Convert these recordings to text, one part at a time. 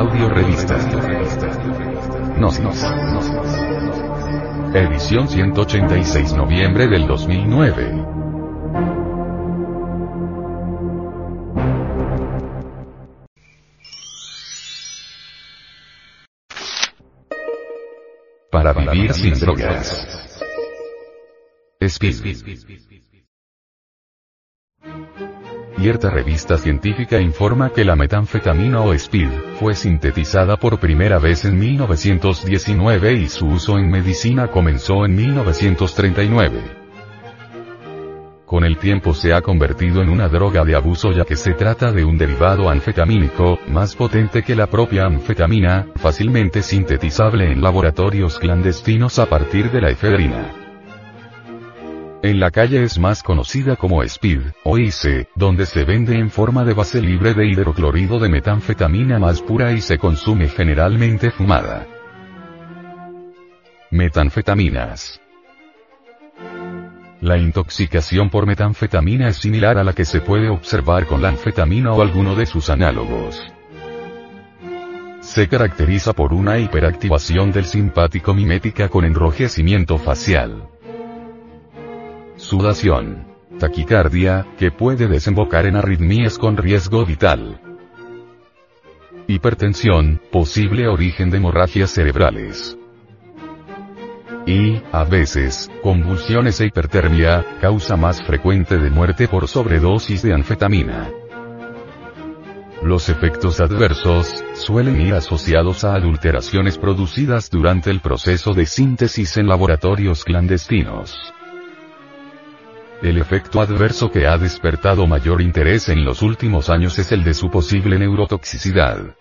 Audio Revista. Gnosis. Edición 186 noviembre del 2009. Para vivir sin drogas. Speed. Cierta revista científica informa que la metanfetamina o speed fue sintetizada por primera vez en 1919 y su uso en medicina comenzó en 1939. Con el tiempo se ha convertido en una droga de abuso ya que se trata de un derivado anfetamínico, más potente que la propia anfetamina, fácilmente sintetizable en laboratorios clandestinos a partir de la efedrina. En la calle es más conocida como Speed, o ICE, donde se vende en forma de base libre de hidroclorido de metanfetamina más pura y se consume generalmente fumada. Metanfetaminas. La intoxicación por metanfetamina es similar a la que se puede observar con la anfetamina o alguno de sus análogos. Se caracteriza por una hiperactivación del simpático mimética con enrojecimiento facial sudación, taquicardia, que puede desembocar en arritmias con riesgo vital, hipertensión, posible origen de hemorragias cerebrales. Y, a veces, convulsiones e hipertermia, causa más frecuente de muerte por sobredosis de anfetamina. Los efectos adversos, suelen ir asociados a adulteraciones producidas durante el proceso de síntesis en laboratorios clandestinos. El efecto adverso que ha despertado mayor interés en los últimos años es el de su posible neurotoxicidad.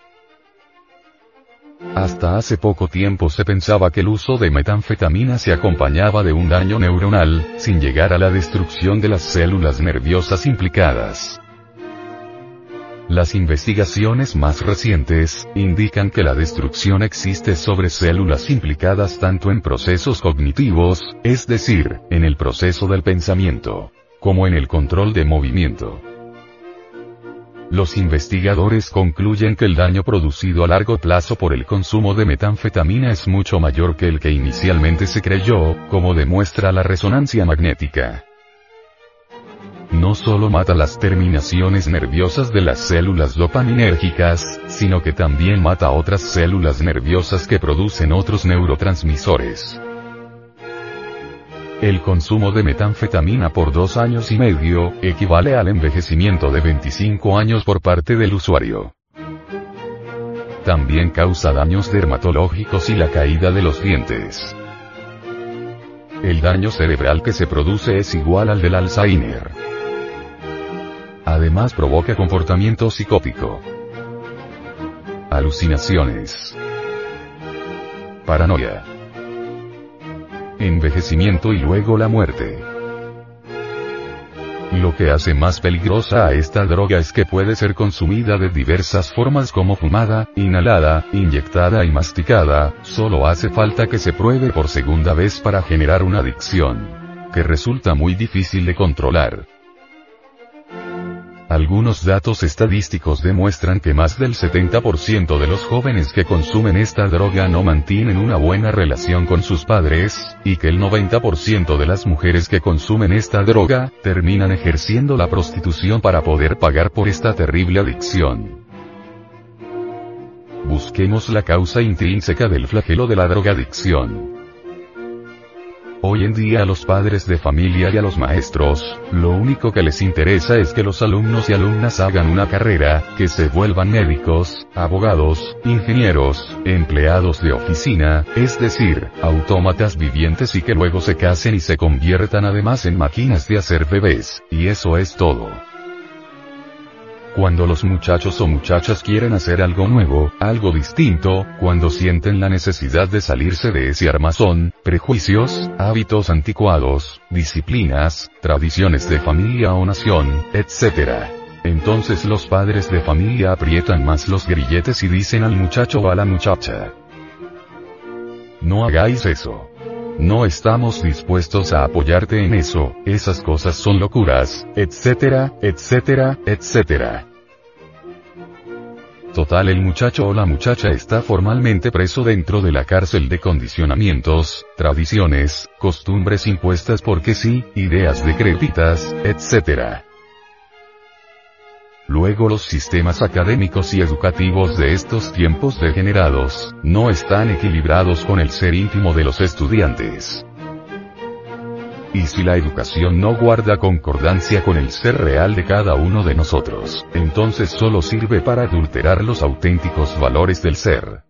Hasta hace poco tiempo se pensaba que el uso de metanfetamina se acompañaba de un daño neuronal, sin llegar a la destrucción de las células nerviosas implicadas. Las investigaciones más recientes, indican que la destrucción existe sobre células implicadas tanto en procesos cognitivos, es decir, en el proceso del pensamiento, como en el control de movimiento. Los investigadores concluyen que el daño producido a largo plazo por el consumo de metanfetamina es mucho mayor que el que inicialmente se creyó, como demuestra la resonancia magnética no solo mata las terminaciones nerviosas de las células dopaminérgicas, sino que también mata otras células nerviosas que producen otros neurotransmisores. El consumo de metanfetamina por dos años y medio, equivale al envejecimiento de 25 años por parte del usuario. También causa daños dermatológicos y la caída de los dientes. El daño cerebral que se produce es igual al del Alzheimer. Además provoca comportamiento psicótico. Alucinaciones. Paranoia. Envejecimiento y luego la muerte. Lo que hace más peligrosa a esta droga es que puede ser consumida de diversas formas como fumada, inhalada, inyectada y masticada, solo hace falta que se pruebe por segunda vez para generar una adicción. Que resulta muy difícil de controlar. Algunos datos estadísticos demuestran que más del 70% de los jóvenes que consumen esta droga no mantienen una buena relación con sus padres, y que el 90% de las mujeres que consumen esta droga, terminan ejerciendo la prostitución para poder pagar por esta terrible adicción. Busquemos la causa intrínseca del flagelo de la drogadicción. Hoy en día a los padres de familia y a los maestros, lo único que les interesa es que los alumnos y alumnas hagan una carrera, que se vuelvan médicos, abogados, ingenieros, empleados de oficina, es decir, autómatas vivientes y que luego se casen y se conviertan además en máquinas de hacer bebés, y eso es todo. Cuando los muchachos o muchachas quieren hacer algo nuevo, algo distinto, cuando sienten la necesidad de salirse de ese armazón, prejuicios, hábitos anticuados, disciplinas, tradiciones de familia o nación, etc. Entonces los padres de familia aprietan más los grilletes y dicen al muchacho o a la muchacha. No hagáis eso. No estamos dispuestos a apoyarte en eso, esas cosas son locuras, etcétera, etcétera, etcétera. Total el muchacho o la muchacha está formalmente preso dentro de la cárcel de condicionamientos, tradiciones, costumbres impuestas porque sí, ideas decrépitas, etc. Luego los sistemas académicos y educativos de estos tiempos degenerados, no están equilibrados con el ser íntimo de los estudiantes. Y si la educación no guarda concordancia con el ser real de cada uno de nosotros, entonces solo sirve para adulterar los auténticos valores del ser.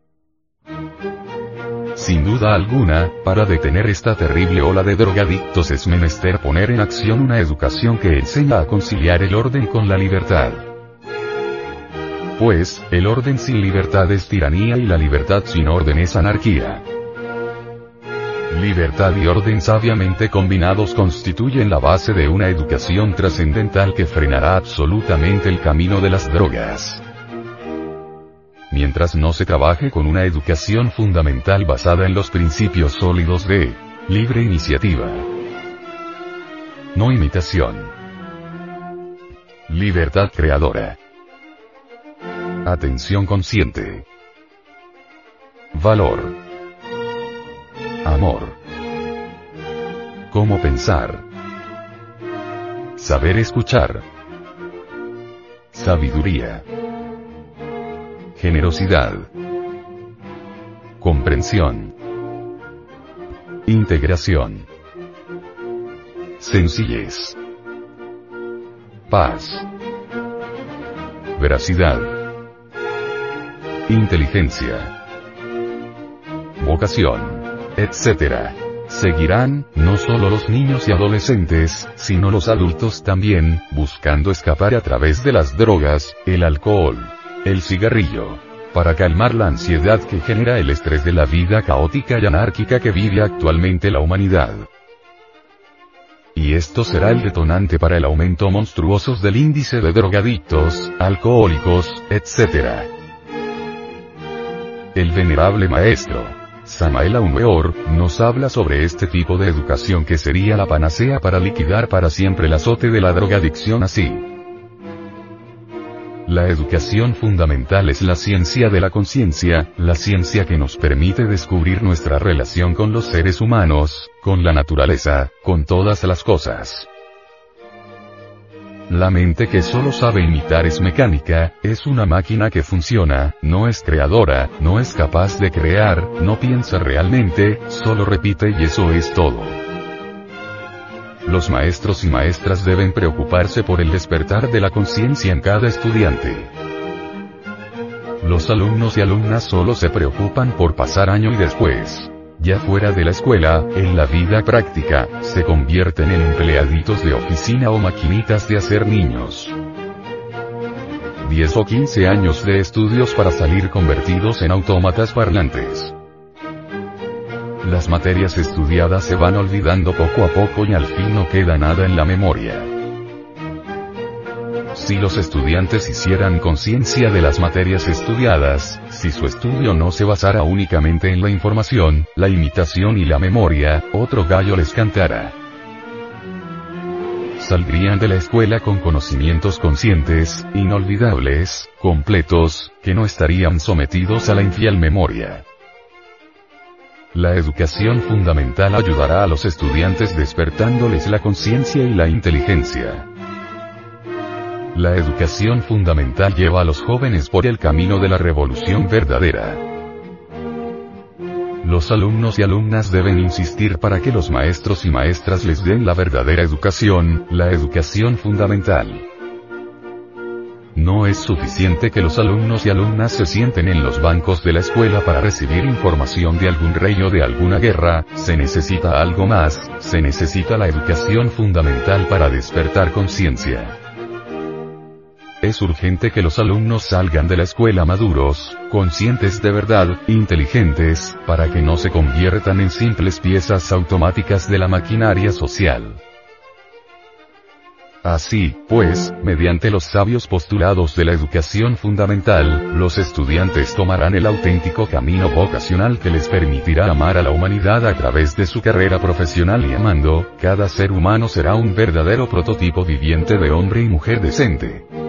Sin duda alguna, para detener esta terrible ola de drogadictos es menester poner en acción una educación que enseña a conciliar el orden con la libertad. Pues, el orden sin libertad es tiranía y la libertad sin orden es anarquía. Libertad y orden sabiamente combinados constituyen la base de una educación trascendental que frenará absolutamente el camino de las drogas. Mientras no se trabaje con una educación fundamental basada en los principios sólidos de libre iniciativa, no imitación, libertad creadora, atención consciente, valor, Amor. Cómo pensar. Saber escuchar. Sabiduría. Generosidad. Comprensión. Integración. Sencillez. Paz. Veracidad. Inteligencia. Vocación etc. Seguirán, no solo los niños y adolescentes, sino los adultos también, buscando escapar a través de las drogas, el alcohol, el cigarrillo, para calmar la ansiedad que genera el estrés de la vida caótica y anárquica que vive actualmente la humanidad. Y esto será el detonante para el aumento monstruoso del índice de drogadictos, alcohólicos, etc. El venerable maestro, Samael Weor, nos habla sobre este tipo de educación que sería la panacea para liquidar para siempre el azote de la drogadicción así. La educación fundamental es la ciencia de la conciencia, la ciencia que nos permite descubrir nuestra relación con los seres humanos, con la naturaleza, con todas las cosas. La mente que solo sabe imitar es mecánica, es una máquina que funciona, no es creadora, no es capaz de crear, no piensa realmente, solo repite y eso es todo. Los maestros y maestras deben preocuparse por el despertar de la conciencia en cada estudiante. Los alumnos y alumnas solo se preocupan por pasar año y después ya fuera de la escuela, en la vida práctica, se convierten en empleaditos de oficina o maquinitas de hacer niños. 10 o 15 años de estudios para salir convertidos en autómatas parlantes. Las materias estudiadas se van olvidando poco a poco y al fin no queda nada en la memoria. Si los estudiantes hicieran conciencia de las materias estudiadas, si su estudio no se basara únicamente en la información, la imitación y la memoria, otro gallo les cantara. Saldrían de la escuela con conocimientos conscientes, inolvidables, completos, que no estarían sometidos a la infiel memoria. La educación fundamental ayudará a los estudiantes despertándoles la conciencia y la inteligencia. La educación fundamental lleva a los jóvenes por el camino de la revolución verdadera. Los alumnos y alumnas deben insistir para que los maestros y maestras les den la verdadera educación, la educación fundamental. No es suficiente que los alumnos y alumnas se sienten en los bancos de la escuela para recibir información de algún rey o de alguna guerra, se necesita algo más, se necesita la educación fundamental para despertar conciencia. Es urgente que los alumnos salgan de la escuela maduros, conscientes de verdad, inteligentes, para que no se conviertan en simples piezas automáticas de la maquinaria social. Así, pues, mediante los sabios postulados de la educación fundamental, los estudiantes tomarán el auténtico camino vocacional que les permitirá amar a la humanidad a través de su carrera profesional y amando, cada ser humano será un verdadero prototipo viviente de hombre y mujer decente.